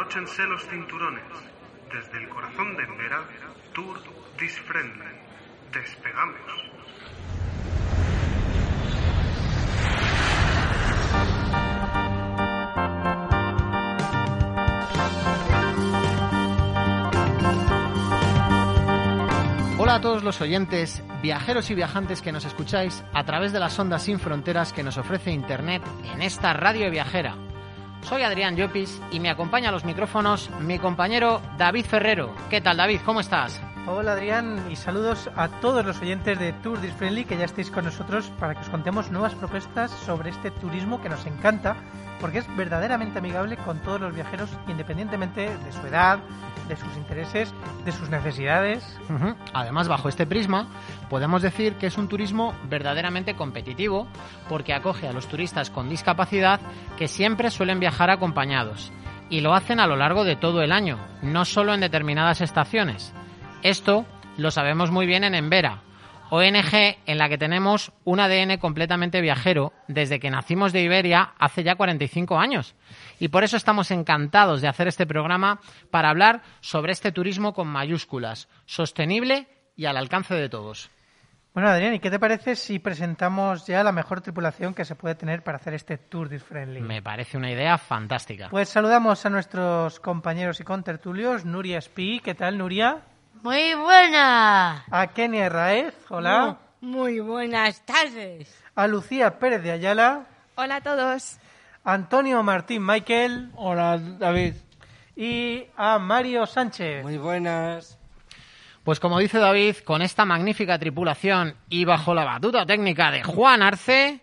Abróchense los cinturones. Desde el corazón de Embera, Tour This Friendly. Despegamos. Hola a todos los oyentes, viajeros y viajantes que nos escucháis a través de las ondas sin fronteras que nos ofrece Internet en esta radio viajera. Soy Adrián Llopis y me acompaña a los micrófonos mi compañero David Ferrero. ¿Qué tal David? ¿Cómo estás? Hola Adrián y saludos a todos los oyentes de Tour This Friendly que ya estéis con nosotros para que os contemos nuevas propuestas sobre este turismo que nos encanta porque es verdaderamente amigable con todos los viajeros independientemente de su edad, de sus intereses, de sus necesidades. Además, bajo este prisma, podemos decir que es un turismo verdaderamente competitivo porque acoge a los turistas con discapacidad que siempre suelen viajar acompañados y lo hacen a lo largo de todo el año, no solo en determinadas estaciones. Esto lo sabemos muy bien en Embera, ONG en la que tenemos un ADN completamente viajero desde que nacimos de Iberia hace ya 45 años. Y por eso estamos encantados de hacer este programa para hablar sobre este turismo con mayúsculas, sostenible y al alcance de todos. Bueno Adrián, ¿y qué te parece si presentamos ya la mejor tripulación que se puede tener para hacer este Tour Friendly? Me parece una idea fantástica. Pues saludamos a nuestros compañeros y contertulios, Nuria Espí, ¿qué tal Nuria? Muy buena. A Kenia Raez, hola. Muy buenas tardes. A Lucía Pérez de Ayala. Hola a todos. Antonio Martín Michael Hola, David. y a Mario Sánchez. Muy buenas. Pues como dice David, con esta magnífica tripulación y bajo la batuta técnica de Juan Arce,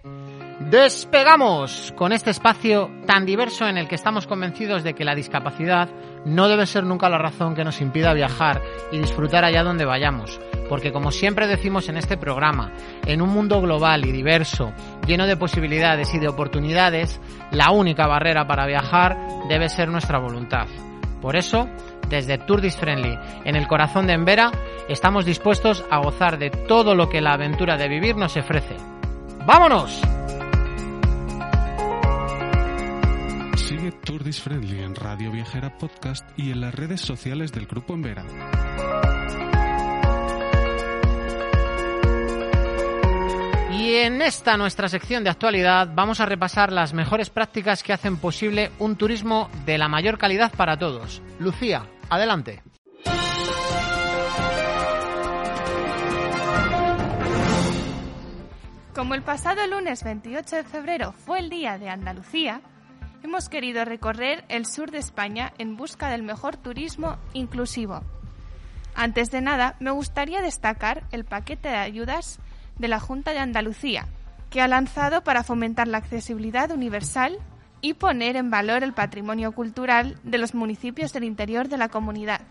despegamos con este espacio tan diverso en el que estamos convencidos de que la discapacidad no debe ser nunca la razón que nos impida viajar y disfrutar allá donde vayamos. Porque como siempre decimos en este programa, en un mundo global y diverso, lleno de posibilidades y de oportunidades, la única barrera para viajar debe ser nuestra voluntad. Por eso, desde Tour This Friendly, en el corazón de Embera, estamos dispuestos a gozar de todo lo que la aventura de vivir nos ofrece. ¡Vámonos! Sigue Friendly en Radio Viajera Podcast y en las redes sociales del Grupo Embera. Y en esta nuestra sección de actualidad vamos a repasar las mejores prácticas que hacen posible un turismo de la mayor calidad para todos. Lucía, adelante. Como el pasado lunes 28 de febrero fue el Día de Andalucía, hemos querido recorrer el sur de España en busca del mejor turismo inclusivo. Antes de nada, me gustaría destacar el paquete de ayudas de la Junta de Andalucía, que ha lanzado para fomentar la accesibilidad universal y poner en valor el patrimonio cultural de los municipios del interior de la comunidad.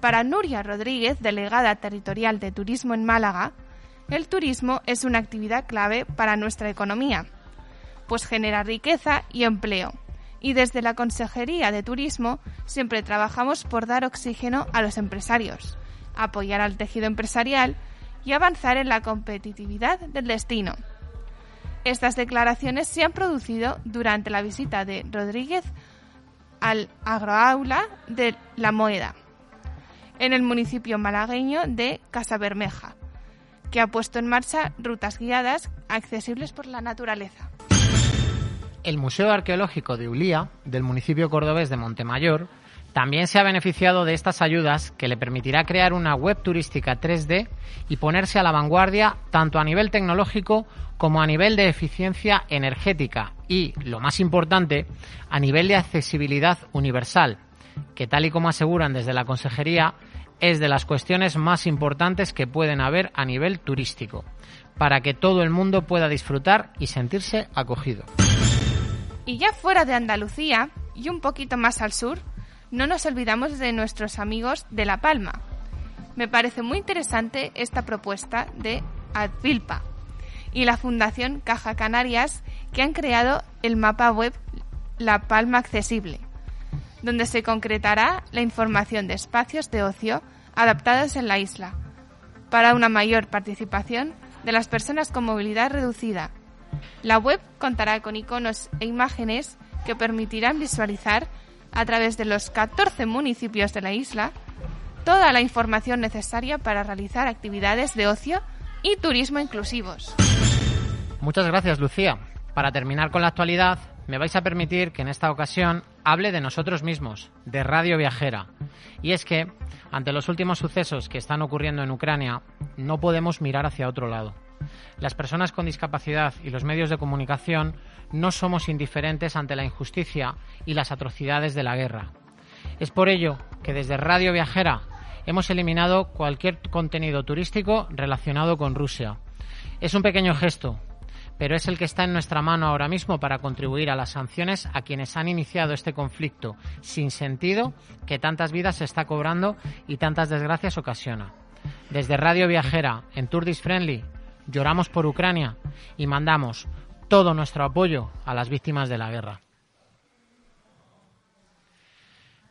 Para Nuria Rodríguez, delegada territorial de Turismo en Málaga, el turismo es una actividad clave para nuestra economía, pues genera riqueza y empleo. Y desde la Consejería de Turismo siempre trabajamos por dar oxígeno a los empresarios, apoyar al tejido empresarial y avanzar en la competitividad del destino. Estas declaraciones se han producido durante la visita de Rodríguez al agroaula de La Moeda, en el municipio malagueño de Casabermeja, que ha puesto en marcha rutas guiadas accesibles por la naturaleza. El Museo Arqueológico de Ulía, del municipio cordobés de Montemayor, también se ha beneficiado de estas ayudas que le permitirá crear una web turística 3D y ponerse a la vanguardia tanto a nivel tecnológico como a nivel de eficiencia energética y, lo más importante, a nivel de accesibilidad universal, que tal y como aseguran desde la Consejería, es de las cuestiones más importantes que pueden haber a nivel turístico, para que todo el mundo pueda disfrutar y sentirse acogido. Y ya fuera de Andalucía y un poquito más al sur, no nos olvidamos de nuestros amigos de La Palma. Me parece muy interesante esta propuesta de Advilpa y la Fundación Caja Canarias que han creado el mapa web La Palma Accesible, donde se concretará la información de espacios de ocio adaptados en la isla para una mayor participación de las personas con movilidad reducida. La web contará con iconos e imágenes que permitirán visualizar a través de los 14 municipios de la isla, toda la información necesaria para realizar actividades de ocio y turismo inclusivos. Muchas gracias, Lucía. Para terminar con la actualidad, me vais a permitir que en esta ocasión hable de nosotros mismos, de Radio Viajera. Y es que, ante los últimos sucesos que están ocurriendo en Ucrania, no podemos mirar hacia otro lado. Las personas con discapacidad y los medios de comunicación no somos indiferentes ante la injusticia y las atrocidades de la guerra. Es por ello que desde Radio Viajera hemos eliminado cualquier contenido turístico relacionado con Rusia. Es un pequeño gesto, pero es el que está en nuestra mano ahora mismo para contribuir a las sanciones a quienes han iniciado este conflicto sin sentido que tantas vidas se está cobrando y tantas desgracias ocasiona. Desde Radio Viajera, en Tourdis Friendly, lloramos por Ucrania y mandamos todo nuestro apoyo a las víctimas de la guerra.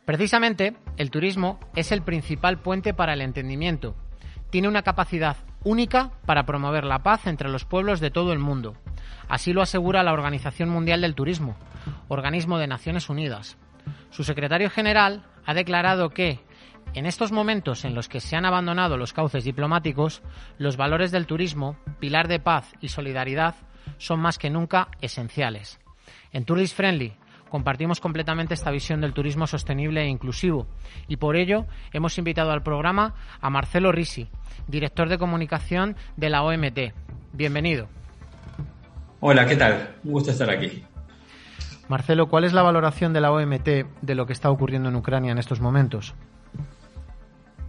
Precisamente, el turismo es el principal puente para el entendimiento. Tiene una capacidad única para promover la paz entre los pueblos de todo el mundo. Así lo asegura la Organización Mundial del Turismo, organismo de Naciones Unidas. Su secretario general ha declarado que, en estos momentos en los que se han abandonado los cauces diplomáticos, los valores del turismo, pilar de paz y solidaridad, son más que nunca esenciales. En Tourist Friendly compartimos completamente esta visión del turismo sostenible e inclusivo y por ello hemos invitado al programa a Marcelo Risi, director de comunicación de la OMT. Bienvenido. Hola, ¿qué tal? Un gusto estar aquí. Marcelo, ¿cuál es la valoración de la OMT de lo que está ocurriendo en Ucrania en estos momentos?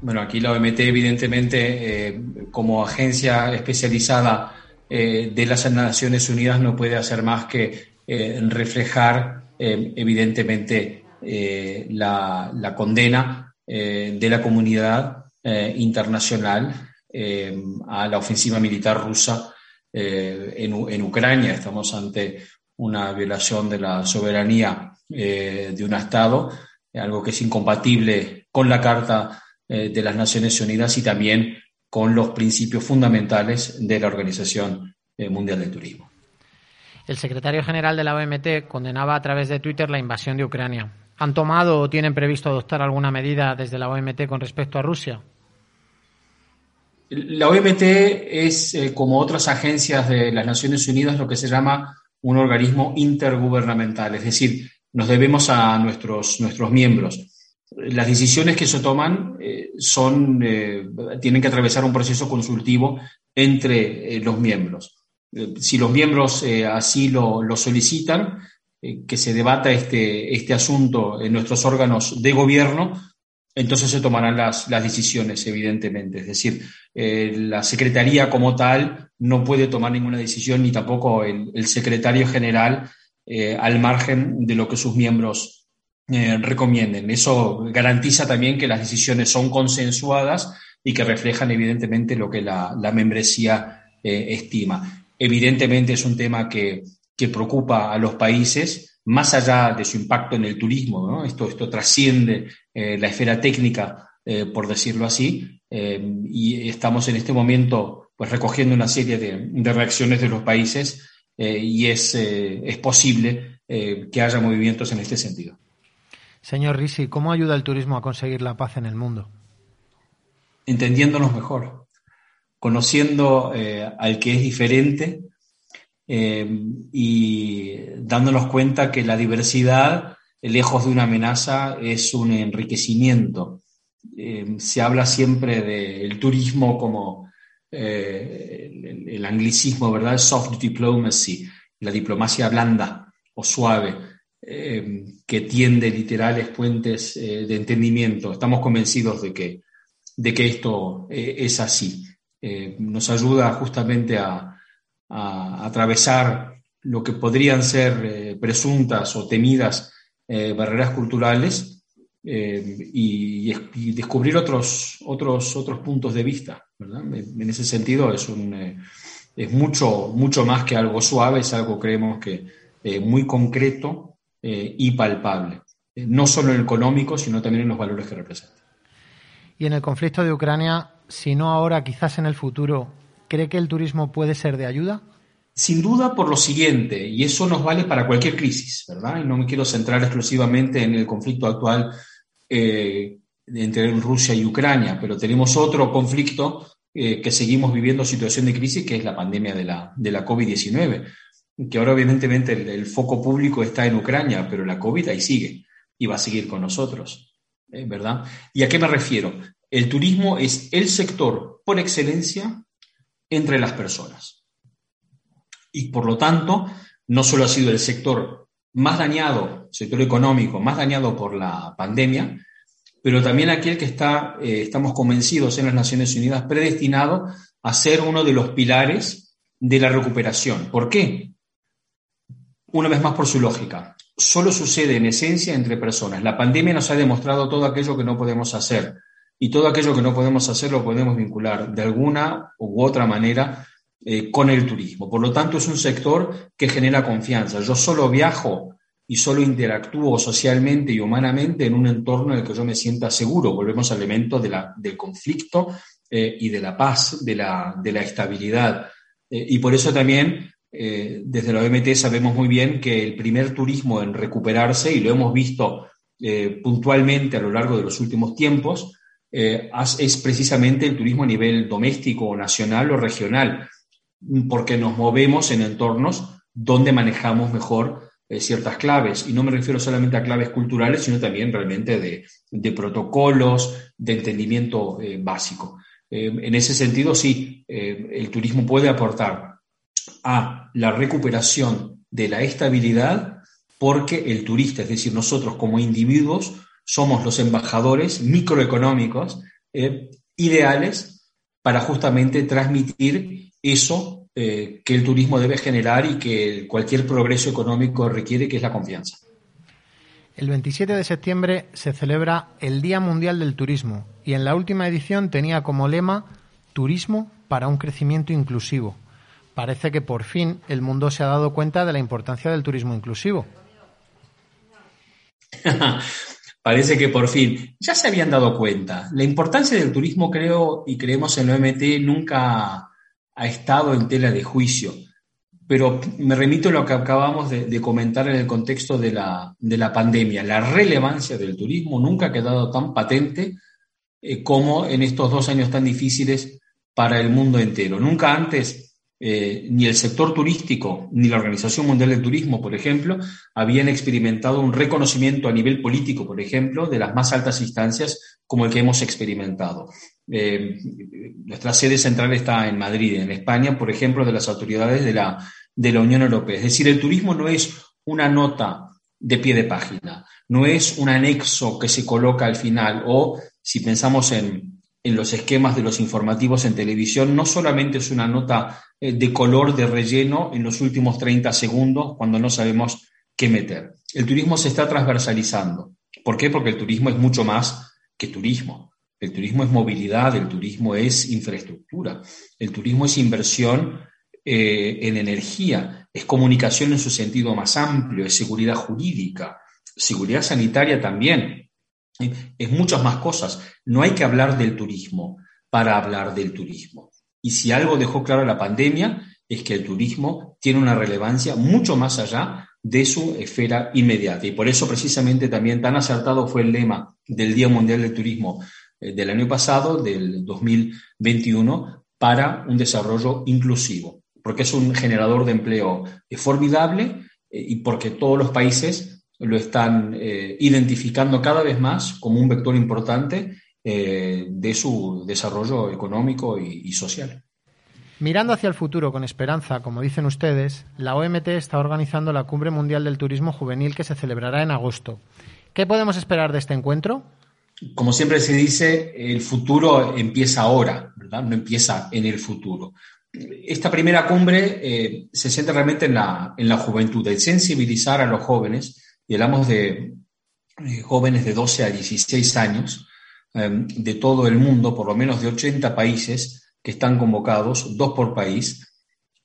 Bueno, aquí la OMT, evidentemente, eh, como agencia especializada eh, de las Naciones Unidas, no puede hacer más que eh, reflejar, evidentemente, la, condena de la comunidad internacional a la ofensiva militar rusa en, en, Ucrania. Estamos ante una violación de la soberanía de un Estado, algo que es incompatible con la Carta eh, de las Naciones Unidas y también con los principios fundamentales de la Organización eh, Mundial del Turismo. El secretario general de la OMT condenaba a través de Twitter la invasión de Ucrania. ¿Han tomado o tienen previsto adoptar alguna medida desde la OMT con respecto a Rusia? La OMT es, eh, como otras agencias de las Naciones Unidas, lo que se llama un organismo intergubernamental, es decir, nos debemos a nuestros, nuestros miembros las decisiones que se toman eh, son, eh, tienen que atravesar un proceso consultivo entre eh, los miembros. si los miembros así lo, solicitan, que se debata este, este asunto en nuestros órganos de gobierno, entonces se tomarán las, decisiones, evidentemente. Es decir, la Secretaría como tal no puede tomar ninguna decisión, ni tampoco el, el secretario general, al margen de lo que sus miembros eh, recomienden. Eso garantiza también que las decisiones son consensuadas y que reflejan evidentemente lo que la, membresía eh, estima. Evidentemente es un tema que, preocupa a los países, más allá de su impacto en el turismo, esto, esto trasciende eh, la esfera técnica, por decirlo así, y estamos en este momento pues, recogiendo una serie de, reacciones de los países y es, es posible que haya movimientos en este sentido. Señor Risi, ¿cómo ayuda el turismo a conseguir la paz en el mundo? Entendiéndonos mejor, conociendo eh, al que es diferente eh, y dándonos cuenta que la diversidad, lejos de una amenaza, es un enriquecimiento. Eh, se habla siempre del turismo como el, anglicismo, ¿verdad? Soft diplomacy, la diplomacia blanda o suave eh, que tiende literales puentes eh, de entendimiento. Estamos convencidos de que, de que esto eh, es así. nos ayuda justamente a, atravesar lo que podrían ser presuntas o temidas barreras culturales y, descubrir otros, otros, otros puntos de vista. En ese sentido es, un, es mucho, mucho más que algo suave, es algo creemos que muy concreto eh, y palpable, eh, no solo en el económico, sino también en los valores que representa. Y en el conflicto de Ucrania, si no ahora, quizás en el futuro, ¿cree que el turismo puede ser de ayuda? Sin duda por lo siguiente, y eso nos vale para cualquier crisis, ¿verdad? Y no me quiero centrar exclusivamente en el conflicto actual eh, entre Rusia y Ucrania, pero tenemos otro conflicto eh, que seguimos viviendo situación de crisis, que es la pandemia de la, de la COVID-19, que ahora evidentemente el, foco público está en Ucrania, pero la COVID ahí sigue y va a seguir con nosotros, ¿eh? ¿verdad? ¿Y a qué me refiero? El turismo es el sector por excelencia entre las personas y por lo tanto no solo ha sido el sector más dañado, sector económico más dañado por la pandemia, pero también aquel que está, eh, estamos convencidos en las Naciones Unidas, predestinado a ser uno de los pilares de la recuperación. ¿Por qué? Una vez más por su lógica. Solo sucede en esencia entre personas. La pandemia nos ha demostrado todo aquello que no podemos hacer y todo aquello que no podemos hacer lo podemos vincular de alguna u otra manera eh, con el turismo. Por lo tanto, es un sector que genera confianza. Yo solo viajo y solo interactúo socialmente y humanamente en un entorno en el que yo me sienta seguro. Volvemos al elemento del conflicto eh, y de la paz, de la, de la estabilidad. Eh, y por eso también desde la OMT sabemos muy bien que el primer turismo en recuperarse, y lo hemos visto puntualmente a lo largo de los últimos tiempos, es precisamente el turismo a nivel doméstico, nacional o regional porque nos movemos en entornos donde manejamos mejor eh, ciertas claves. Y no me refiero solamente a claves culturales, sino también realmente de, protocolos, de entendimiento eh, básico. Eh, en ese sentido, sí, el turismo puede aportar a la recuperación de la estabilidad porque el turista, es decir, nosotros como individuos, somos los embajadores microeconómicos ideales para justamente transmitir eso eh, que el turismo debe generar y que cualquier progreso económico requiere, que es la confianza. El 27 de septiembre se celebra el Día Mundial del Turismo y en la última edición tenía como lema Turismo para un crecimiento inclusivo. Parece que por fin el mundo se ha dado cuenta de la importancia del turismo inclusivo. Parece que por fin ya se habían dado cuenta. La importancia del turismo, creo, y creemos en OMT, nunca ha estado en tela de juicio. Pero me remito a lo que acabamos de, comentar en el contexto de la, de la, pandemia. La relevancia del turismo nunca ha quedado tan patente eh, como en estos dos años tan difíciles para el mundo entero. Nunca antes eh, ni el sector turístico ni la Organización Mundial del Turismo, por ejemplo, habían experimentado un reconocimiento a nivel político, por ejemplo, de las más altas instancias como el que hemos experimentado. Eh, nuestra sede central está en Madrid, en España, por ejemplo, de las autoridades de la, de la Unión Europea. Es decir, el turismo no es una nota de pie de página, no es un anexo que se coloca al final o, si pensamos en, en los esquemas de los informativos en televisión, no solamente es una nota eh, de color de relleno en los últimos 30 segundos cuando no sabemos qué meter. El turismo se está transversalizando. ¿Por qué? Porque el turismo es mucho más que turismo. El turismo es movilidad, el turismo es infraestructura, el turismo es inversión eh, en energía, es comunicación en su sentido más amplio, es seguridad jurídica, seguridad sanitaria también, es muchas más cosas. No hay que hablar del turismo para hablar del turismo. Y si algo dejó claro la pandemia es que el turismo tiene una relevancia mucho más allá de su esfera inmediata. Y por eso precisamente también tan acertado fue el lema del Día Mundial del Turismo eh, del año pasado, del 2021, para un desarrollo inclusivo, porque es un generador de empleo formidable eh, y porque todos los países lo están eh, identificando cada vez más como un vector importante eh, de su desarrollo económico y, social. Mirando hacia el futuro con esperanza, como dicen ustedes, la OMT está organizando la Cumbre Mundial del Turismo Juvenil que se celebrará en agosto. ¿Qué podemos esperar de este encuentro? Como siempre se dice, el futuro empieza ahora, ¿verdad? No empieza en el futuro. Esta primera cumbre eh, se centra realmente en la, en la juventud, en sensibilizar a los jóvenes, y hablamos de eh, jóvenes de 12 a 16 años, Em, de todo el mundo, por lo menos de 80 países que están convocados, dos por país,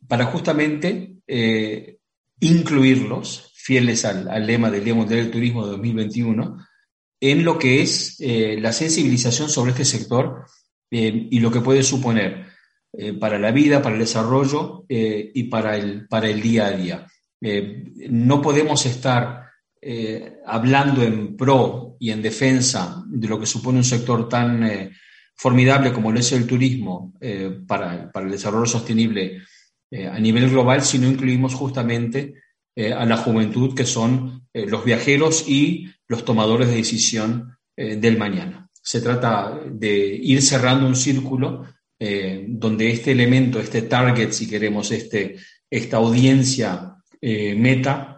para justamente eh, incluirlos, fieles al, lema del Día Mundial del Turismo de 2021, en lo que es eh, la sensibilización sobre este sector em, y lo que puede suponer para la vida, para el desarrollo y para el, para el día a día. no podemos estar hablando en pro y en defensa de lo que supone un sector tan formidable como lo es el turismo para, para, el desarrollo sostenible a nivel global si no incluimos justamente a la juventud que son los viajeros y los tomadores de decisión del mañana. Se trata de ir cerrando un círculo eh, donde este elemento, este target, si queremos, este, esta audiencia eh, meta,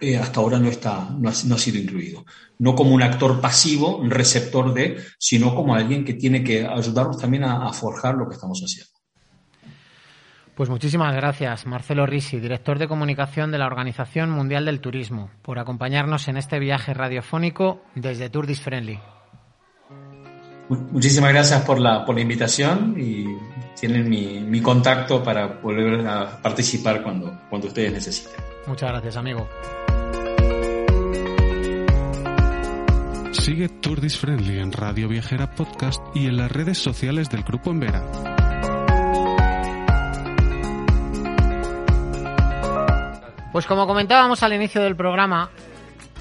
eh, hasta ahora no, está, no ha, sido incluido. No como un actor pasivo, un receptor de, sino como alguien que tiene que ayudarnos también a, forjar lo que estamos haciendo. Pues muchísimas gracias, Marcelo Risi, director de comunicación de la Organización Mundial del Turismo, por acompañarnos en este viaje radiofónico desde Tourdis Friendly. Muchísimas gracias por la, por la invitación y tienen mi, mi, contacto para volver a participar cuando, cuando ustedes necesiten. Muchas gracias, amigo. Sigue Tourdis Friendly en Radio Viajera Podcast y en las redes sociales del Grupo Envera. Pues como comentábamos al inicio del programa,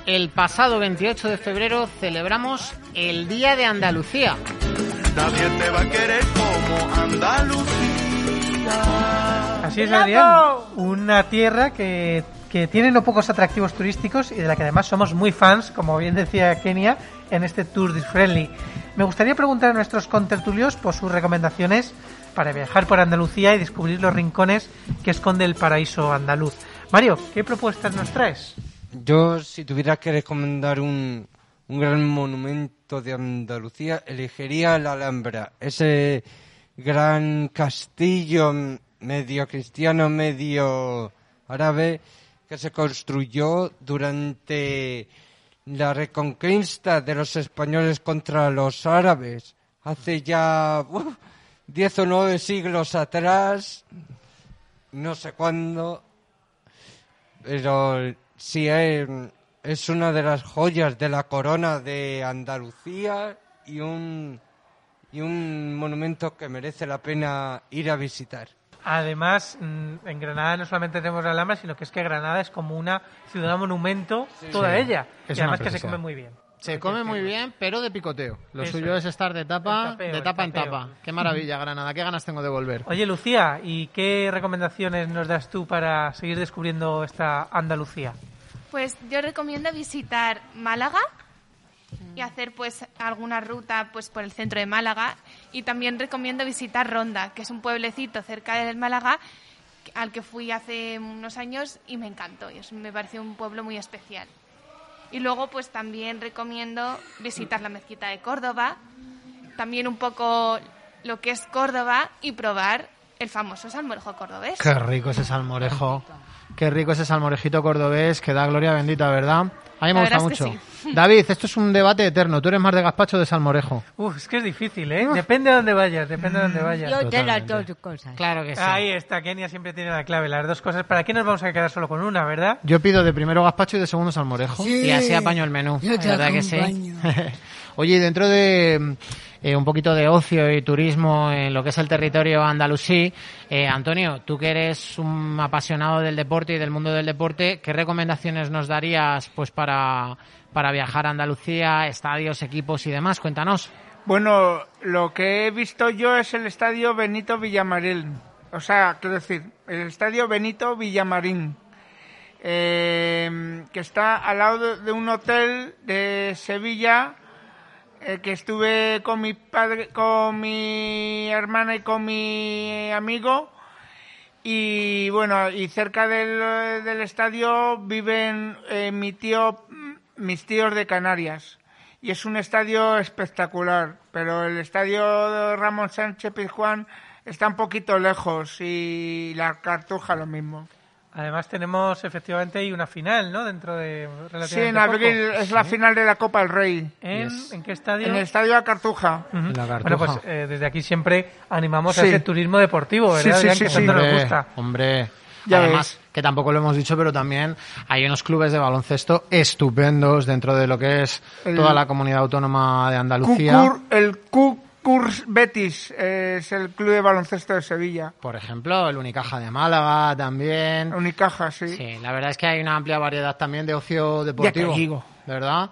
el pasado 28 de febrero celebramos el Día de Andalucía. Nadie te va a querer como Andalucía. Así es, Adrián. Una tierra que, que tiene no pocos atractivos turísticos y de la que además somos muy fans, como bien decía Kenia, en este Tour Friendly. Me gustaría preguntar a nuestros contertulios por sus recomendaciones para viajar por Andalucía y descubrir los rincones que esconde el paraíso andaluz. Mario, ¿qué propuestas nos traes? Yo, si tuviera que recomendar un, un gran monumento de Andalucía, elegiría la Alhambra, ese gran castillo medio cristiano, medio árabe, que se construyó durante la reconquista de los españoles contra los árabes, hace ya diez o nueve siglos atrás, no sé cuándo, pero sí es, una de las joyas de la corona de Andalucía y un, y un monumento que merece la pena ir a visitar. Además, mm, en Granada no solamente tenemos la Alhambra, sino que es que Granada es como una ciudad monumento, toda ella. y además que se come muy bien. Se come muy bien, pero de picoteo. Lo suyo es. estar de tapa, de tapa en tapa. Qué maravilla, Granada. Qué ganas tengo de volver. Oye, Lucía, ¿y qué recomendaciones nos das tú para seguir descubriendo esta Andalucía? Pues yo recomiendo visitar Málaga y hacer pues alguna ruta pues por el centro de Málaga y también recomiendo visitar Ronda, que es un pueblecito cerca del Málaga al que fui hace unos años y me encantó. Y me pareció un pueblo muy especial. Y luego pues también recomiendo visitar la mezquita de Córdoba, también un poco lo que es Córdoba y probar el famoso salmorejo cordobés. Qué rico ese salmorejo. Qué rico ese salmorejito cordobés que da gloria bendita, ¿verdad? A mí me gusta mucho. David, esto es un debate eterno. Tú eres más de gazpacho o de salmorejo. Uf, es que es difícil, ¿eh? Depende de dónde vayas, depende de dónde vayas. Yo te las dos cosas. Claro que sí. Ahí está, Kenia siempre tiene la clave, las dos cosas. ¿Para qué nos vamos a quedar solo con una, verdad? Yo pido de primero gazpacho y de segundo salmorejo. y así apaño el menú. ¿Verdad que sí? Oye, dentro de eh, un poquito de ocio y turismo en lo que es el territorio andalusí, eh, Antonio, tú que eres un apasionado del deporte y del mundo del deporte, ¿qué recomendaciones nos darías pues para, para viajar a Andalucía, estadios, equipos y demás? Cuéntanos. Bueno, lo que he visto yo es el estadio Benito Villamarín. O sea, quiero decir, el estadio Benito Villamarín. Eh, que está al lado de un hotel de Sevilla eh, que estuve con mi padre, con mi hermana y con mi amigo. Y bueno, y cerca del, estadio viven eh, mi tío, mis tíos de Canarias. Y es un estadio espectacular, pero el estadio Ramón Sánchez Pizjuán está un poquito lejos y la Cartuja lo mismo. Además tenemos efectivamente ahí una final, ¿no? Dentro de Sí, en abril es la final de la Copa del Rey. ¿En, qué estadio? En el estadio de Cartuja. Bueno, pues eh, desde aquí siempre animamos a ese turismo deportivo, ¿verdad? Sí, sí, sí, que nos gusta. Hombre, ya Además, que tampoco lo hemos dicho, pero también hay unos clubes de baloncesto estupendos dentro de lo que es toda la comunidad autónoma de Andalucía. el Curs Betis, eh, es el Club de Baloncesto de Sevilla. Por ejemplo, el Unicaja de Málaga también. Unicaja, sí. Sí, la verdad es que hay una amplia variedad también de ocio deportivo. Ya te digo. ¿Verdad?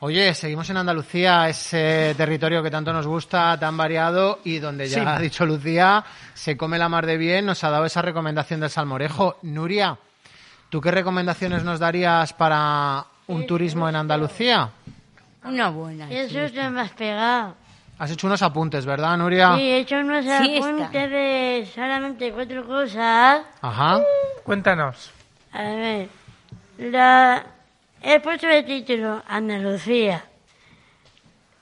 Oye, seguimos en Andalucía, ese territorio que tanto nos gusta, tan variado y donde ya Sí. ha dicho Lucía, se come la mar de bien, nos ha dado esa recomendación del salmorejo. Nuria, ¿tú qué recomendaciones nos darías para un turismo en Andalucía? Una buena. Eso te me has pegado. Has hecho unos apuntes, ¿verdad, Nuria? Sí, he hecho unos Siesta. apuntes de solamente cuatro cosas. Ajá. Cuéntanos. A ver, la... he puesto de título Andalucía.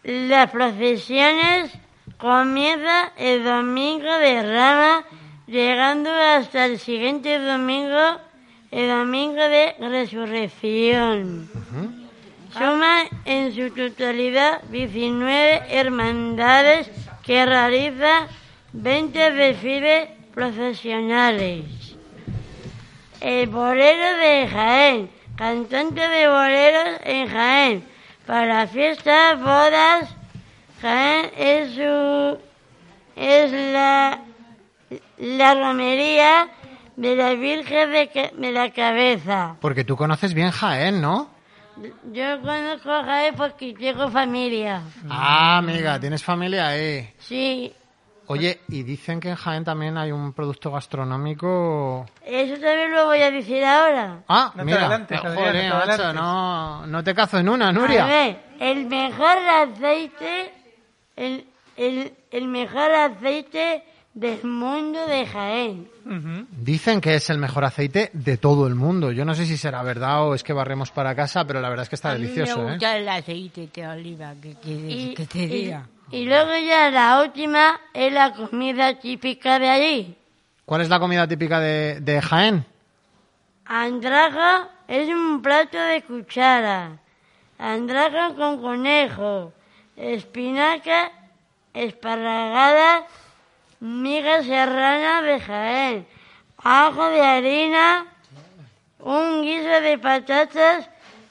Las procesiones comienzan el domingo de Rama, llegando hasta el siguiente domingo, el domingo de Resurrección. Suma en su totalidad 19 hermandades que realizan 20 desfiles profesionales. El bolero de Jaén, cantante de boleros en Jaén. Para fiestas, bodas, Jaén es su es la la romería de la Virgen de la Cabeza. Porque tú conoces bien Jaén, ¿no? Yo conozco a Jaén porque tengo familia. Ah, amiga, tienes familia ahí. Sí, Oye, y dicen que en Jaén también hay un producto gastronómico. eso también lo voy a decir ahora. Ah, No mira, adelantes, eh, joder, no macho, no, no te cazo en una, A Nuria. ver, el mejor aceite, el, el, el mejor aceite del mundo de Jaén. Ujú. Dicen que es el mejor aceite de todo el mundo. Yo no sé si será verdad o es que barremos para casa, pero la verdad es que está a mí delicioso, me ¿eh? gusta el aceite de oliva, que Y, que te y- diga? y luego ya la última es la comida típica de allí. ¿Cuál es la comida típica de, de Jaén? Andraja es un plato de cuchara. Andraja con conejo, espinaca, esparragada, miga serrana de Jaén, ajo de harina, un guiso de patatas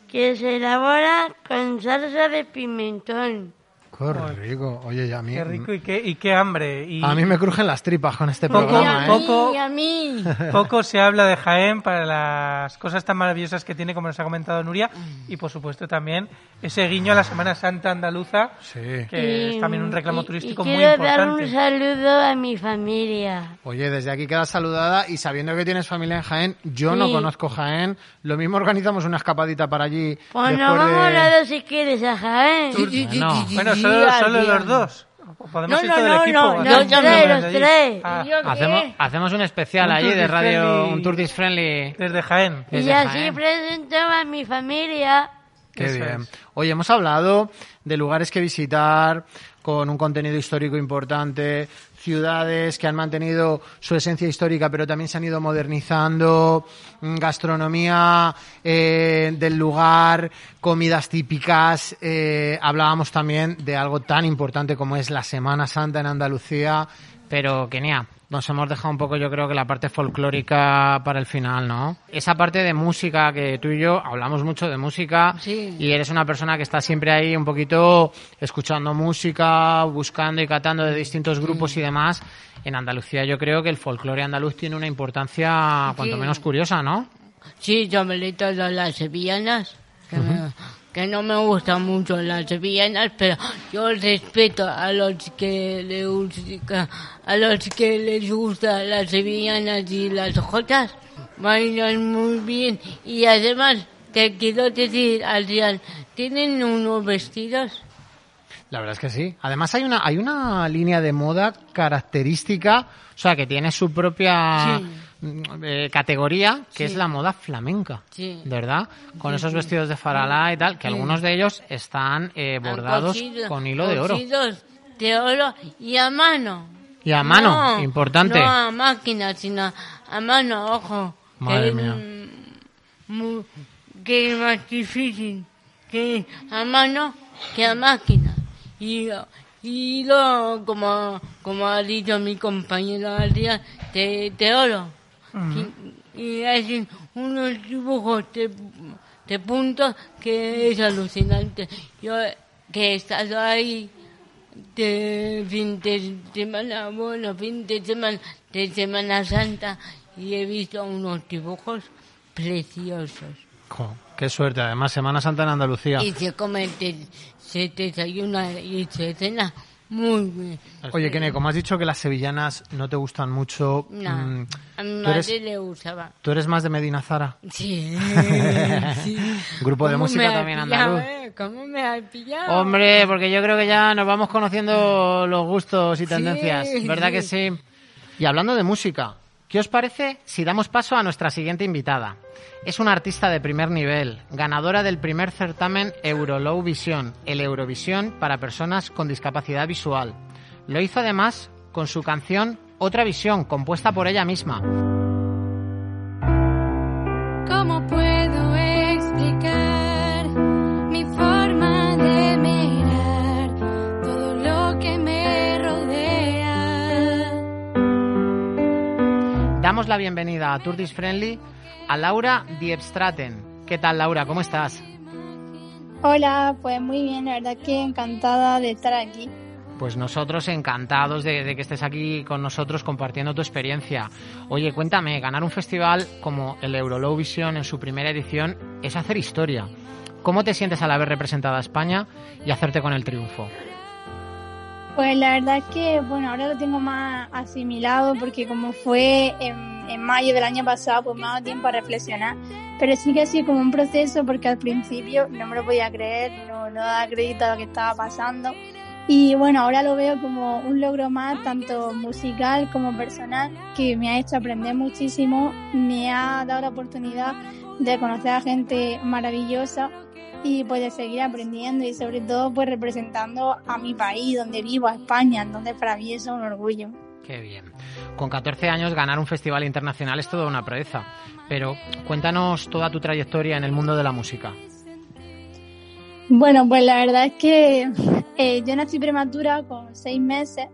que se elabora con salsa de pimentón. Qué rico. Oye, ya a mí, Qué rico y qué, y qué hambre. Y a mí me crujen las tripas con este Poco- programa, ¿eh? poco- Y a mí. Poco se habla de Jaén para las cosas tan maravillosas que tiene, como nos ha comentado Nuria, y por supuesto también ese guiño a la Semana Santa andaluza, Sí. que es Y- también un reclamo y- turístico y muy quiero dar un importante. saludo a mi familia. Oye, desde aquí quedas saludada y sabiendo que tienes familia en Jaén, yo no Sí. conozco Jaén. Lo mismo organizamos una escapadita para allí. Pues nos vamos de... dos si quieres a Jaén. Bueno, solo, solo los dos. Podemos No, ir no, todo el no, equipo. no, Los desde allí. tres. Ah, hacemos, hacemos un especial Un allí de radio, friendly. un tour friendly. desde Jaén. Y así Jaén. presento a mi familia. Qué Eso bien. es. Oye, hemos hablado de lugares que visitar con un contenido histórico importante, ciudades que han mantenido su esencia histórica pero también se han ido modernizando, mm, gastronomía eh, del lugar, comidas típicas. eh, hablábamos también de algo tan importante como es la Semana Santa en Andalucía, pero Kenia. Nos hemos dejado un poco, yo creo que la parte folclórica para el final, ¿no? Esa parte de música que tú y yo hablamos mucho de música Sí. y eres una persona que está siempre ahí un poquito escuchando música, buscando y catando de distintos grupos y demás. En Andalucía yo creo que el folclore andaluz tiene una importancia cuanto Sí. menos curiosa, ¿no? Sí, sobre todo las sevillanas, que, me- que no me gustan mucho las sevillanas, pero yo respeto a los que le gusta, a los que les gustan las sevillanas y las jotas, bailan muy bien y además te quiero decir, Adrián, tienen unos vestidos La verdad es que sí. Además hay una hay una línea de moda característica, o sea, que tiene su propia Sí. Mm, eh, categoría, que Sí. es la moda flamenca, Sí. ¿verdad? Con esos vestidos de faralá y tal, que algunos de ellos están eh, bordados con hilo de oro. de oro y a mano. Y a mano, No, importante. No a máquina, sino a mano, ojo. Madre que es, mía. mm, mu- que es más difícil que a mano que a máquina. Y, y lo, como, como ha dicho mi compañero Adrián, de, de oro. Y, y hacen unos dibujos de, de puntos que es alucinante. Yo que he estado ahí de fin de semana, bueno, fin de semana, de Semana Santa y he visto unos dibujos preciosos. Qué suerte. Además, Semana Santa en Andalucía. Y se come, se desayuna y se cena muy bien. Oye, Kene, como has dicho que las sevillanas no te gustan mucho, No, mm, a mi ¿tú, eres, madre le usaba. tú eres más de Medina Zara? Sí, sí. Grupo de ¿Cómo música también pillado, andaluz. eh? ¿Cómo me has pillado? Hombre, porque yo creo que ya nos vamos conociendo los gustos y tendencias, Sí, ¿verdad que sí? Y hablando de música, ¿qué os parece si damos paso a nuestra siguiente invitada? Es una artista de primer nivel, ganadora del primer certamen Eurolow Vision, el Eurovisión para personas con discapacidad visual. Lo hizo además con su canción Otra Visión, compuesta por ella misma. Damos la bienvenida a Tourist Friendly a Laura Diebstraten. ¿Qué tal, Laura? ¿Cómo estás? Hola, pues muy bien, la verdad que encantada de estar aquí. Pues nosotros encantados de, de que estés aquí con nosotros compartiendo tu experiencia. Oye, cuéntame, ganar un festival como el Eurolow Vision en su primera edición es hacer historia. ¿Cómo te sientes al haber representado a España y hacerte con el triunfo? Pues la verdad es que, bueno, ahora lo tengo más asimilado porque como fue en, mayo del año pasado, pues me ha dado tiempo a reflexionar. Pero sí que ha sido como un proceso porque al principio no me lo podía creer, no, no daba crédito a lo que estaba pasando. Y bueno, ahora lo veo como un logro más, tanto musical como personal, que me ha hecho aprender muchísimo, me ha dado la oportunidad de conocer a gente maravillosa y pues de seguir aprendiendo y sobre todo pues representando a mi país, donde vivo, a España, entonces para mí eso es un orgullo. Qué bien. Con 14 años ganar un festival internacional es toda una proeza. Pero cuéntanos toda tu trayectoria en el mundo de la música. Bueno, pues la verdad es que eh, yo nací prematura con seis meses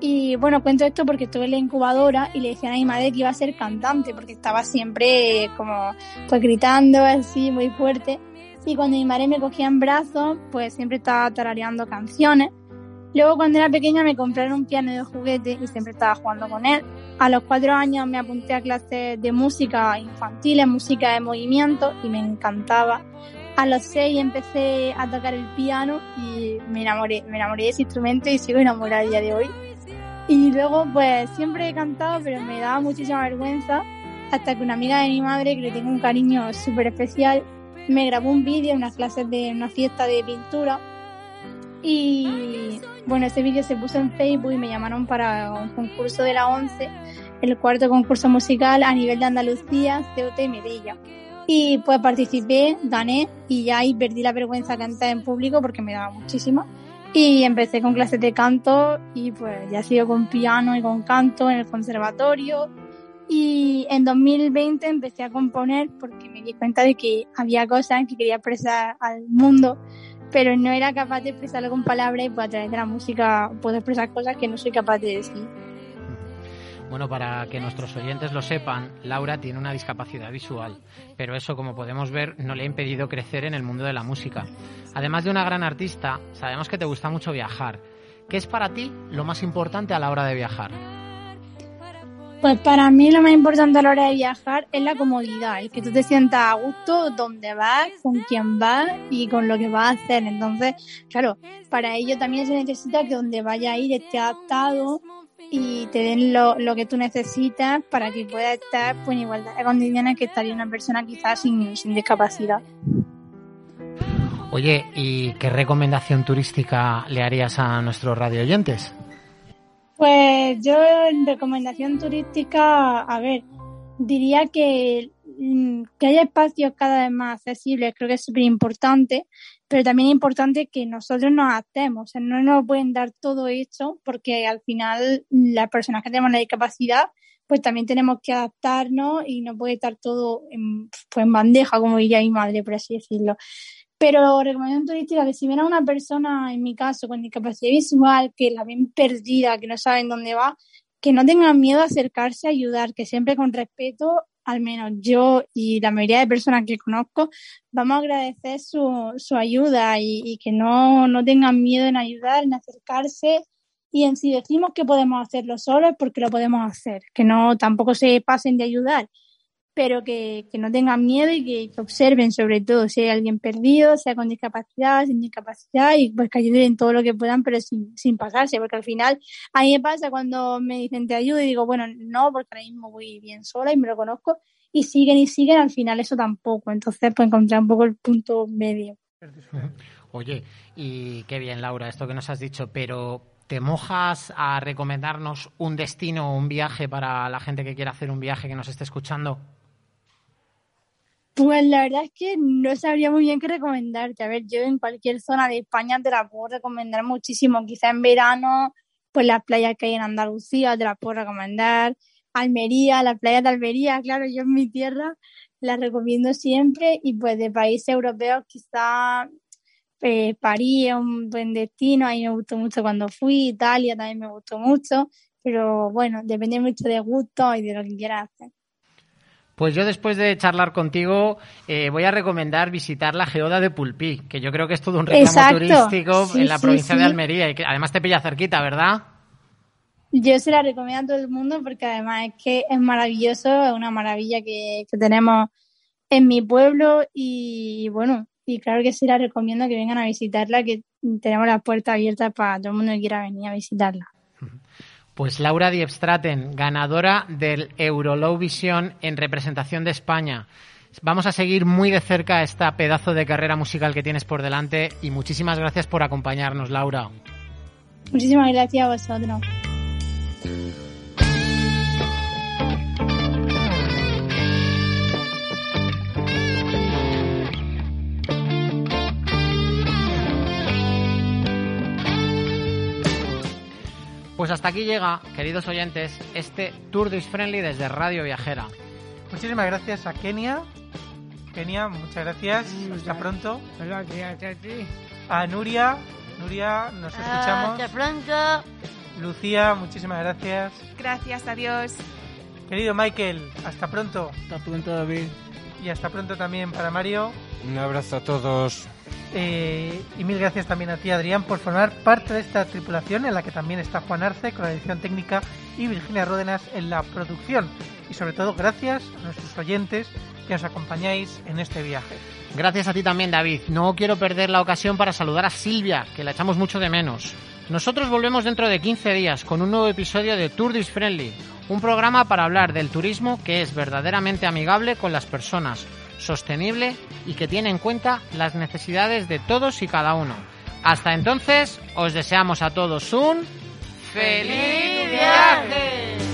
y bueno, cuento esto porque estuve en la incubadora y le decían a mi madre que iba a ser cantante porque estaba siempre como pues gritando así muy fuerte y cuando mi madre me cogía en brazos pues siempre estaba tarareando canciones. Luego cuando era pequeña me compraron un piano de juguete y siempre estaba jugando con él. A los cuatro años me apunté a clases de música infantil, música de movimiento y me encantaba. A los seis empecé a tocar el piano y me enamoré, me enamoré de ese instrumento y sigo enamorada a día de hoy. Y luego pues siempre he cantado, pero me daba muchísima vergüenza hasta que una amiga de mi madre, que le tengo un cariño súper especial, me grabó un vídeo en unas clases de una fiesta de pintura y bueno, ese vídeo se puso en Facebook y me llamaron para un concurso de la ONCE, el cuarto concurso musical a nivel de Andalucía, Ceuta y Melilla. Y pues participé, gané y ya ahí perdí la vergüenza de cantar en público porque me daba muchísimo. Y empecé con clases de canto y pues ya sigo con piano y con canto en el conservatorio. Y en 2020 empecé a componer porque me di cuenta de que había cosas que quería expresar al mundo, pero no era capaz de expresarlo con palabras y pues a través de la música puedo expresar cosas que no soy capaz de decir. Bueno, para que nuestros oyentes lo sepan, Laura tiene una discapacidad visual, pero eso, como podemos ver, no le ha impedido crecer en el mundo de la música. Además de una gran artista, sabemos que te gusta mucho viajar. ¿Qué es para ti lo más importante a la hora de viajar? Pues para mí lo más importante a la hora de viajar es la comodidad, el que tú te sientas a gusto donde vas, con quién vas y con lo que vas a hacer. Entonces, claro, para ello también se necesita que donde vaya a ir esté adaptado y te den lo, lo que tú necesitas para que puedas estar pues, en igualdad de condiciones que estaría una persona quizás sin, sin discapacidad. Oye, ¿y qué recomendación turística le harías a nuestros radio oyentes? Pues yo en recomendación turística, a ver, diría que, mm, que haya espacios cada vez más accesibles, creo que es súper importante, pero también es importante que nosotros nos adaptemos, o sea, no nos pueden dar todo hecho porque al final las personas que tenemos la discapacidad, pues también tenemos que adaptarnos y no puede estar todo en, pues en bandeja, como diría mi madre, por así decirlo. Pero recomendación turística que si viene una persona, en mi caso, con discapacidad visual, que la ven perdida, que no saben dónde va, que no tengan miedo a acercarse a ayudar, que siempre con respeto al menos yo y la mayoría de personas que conozco, vamos a agradecer su, su ayuda y, y que no, no tengan miedo en ayudar, en acercarse. Y en si decimos que podemos hacerlo solos, porque lo podemos hacer, que no tampoco se pasen de ayudar, pero que, que no tengan miedo y que, observen sobre todo si hay alguien perdido, sea con discapacidad, sin discapacidad, y pues que ayuden en todo lo que puedan, pero sin, sin pasarse, porque al final a mí me pasa cuando me dicen te ayudo y digo, bueno, no, porque ahora mismo voy bien sola y me lo conozco, y siguen y siguen, al final eso tampoco. Entonces, pues encontrar un poco el punto medio. Oye, y qué bien, Laura, esto que nos has dicho, pero ¿te mojas a recomendarnos un destino o un viaje para la gente que quiera hacer un viaje que nos esté escuchando? Pues la verdad es que no sabría muy bien qué recomendarte. A ver, yo en cualquier zona de España te la puedo recomendar muchísimo. Quizá en verano, pues las playas que hay en Andalucía te las puedo recomendar. Almería, las playas de Almería, claro, yo en mi tierra las recomiendo siempre. Y pues de países europeos, quizá eh, París es un buen destino. Ahí me gustó mucho cuando fui. Italia también me gustó mucho. Pero bueno, depende mucho de gusto y de lo que quieras hacer. Pues yo después de charlar contigo eh, voy a recomendar visitar la Geoda de Pulpí, que yo creo que es todo un reclamo Exacto. turístico Sí, en la sí, provincia sí. de Almería y que además te pilla cerquita, ¿verdad? Yo se la recomiendo a todo el mundo porque además es que es maravilloso, es una maravilla que, que tenemos en mi pueblo y bueno, y claro que sí la recomiendo que vengan a visitarla, que tenemos las puertas abiertas para todo el mundo que quiera venir a visitarla. Pues Laura Diebstraten, ganadora del Eurolow Vision en representación de España. Vamos a seguir muy de cerca esta pedazo de carrera musical que tienes por delante y muchísimas gracias por acompañarnos, Laura. Muchísimas gracias a vosotros. Pues hasta aquí llega, queridos oyentes, este Tour Dis Friendly desde Radio Viajera. Muchísimas gracias a Kenia. Kenia, muchas gracias. Hasta pronto. Gracias a ti. A Nuria. Nuria, nos escuchamos. Hasta pronto. Lucía, muchísimas gracias. Gracias, adiós. Querido Michael, hasta pronto. Hasta pronto, David. Y hasta pronto también para Mario. Un abrazo a todos. Eh, y mil gracias también a ti, Adrián, por formar parte de esta tripulación en la que también está Juan Arce con la edición técnica y Virginia Ródenas en la producción. Y sobre todo, gracias a nuestros oyentes que nos acompañáis en este viaje. Gracias a ti también, David. No quiero perder la ocasión para saludar a Silvia, que la echamos mucho de menos. Nosotros volvemos dentro de 15 días con un nuevo episodio de Tour Dis Friendly, un programa para hablar del turismo que es verdaderamente amigable con las personas, sostenible y que tiene en cuenta las necesidades de todos y cada uno. Hasta entonces, os deseamos a todos un feliz viaje.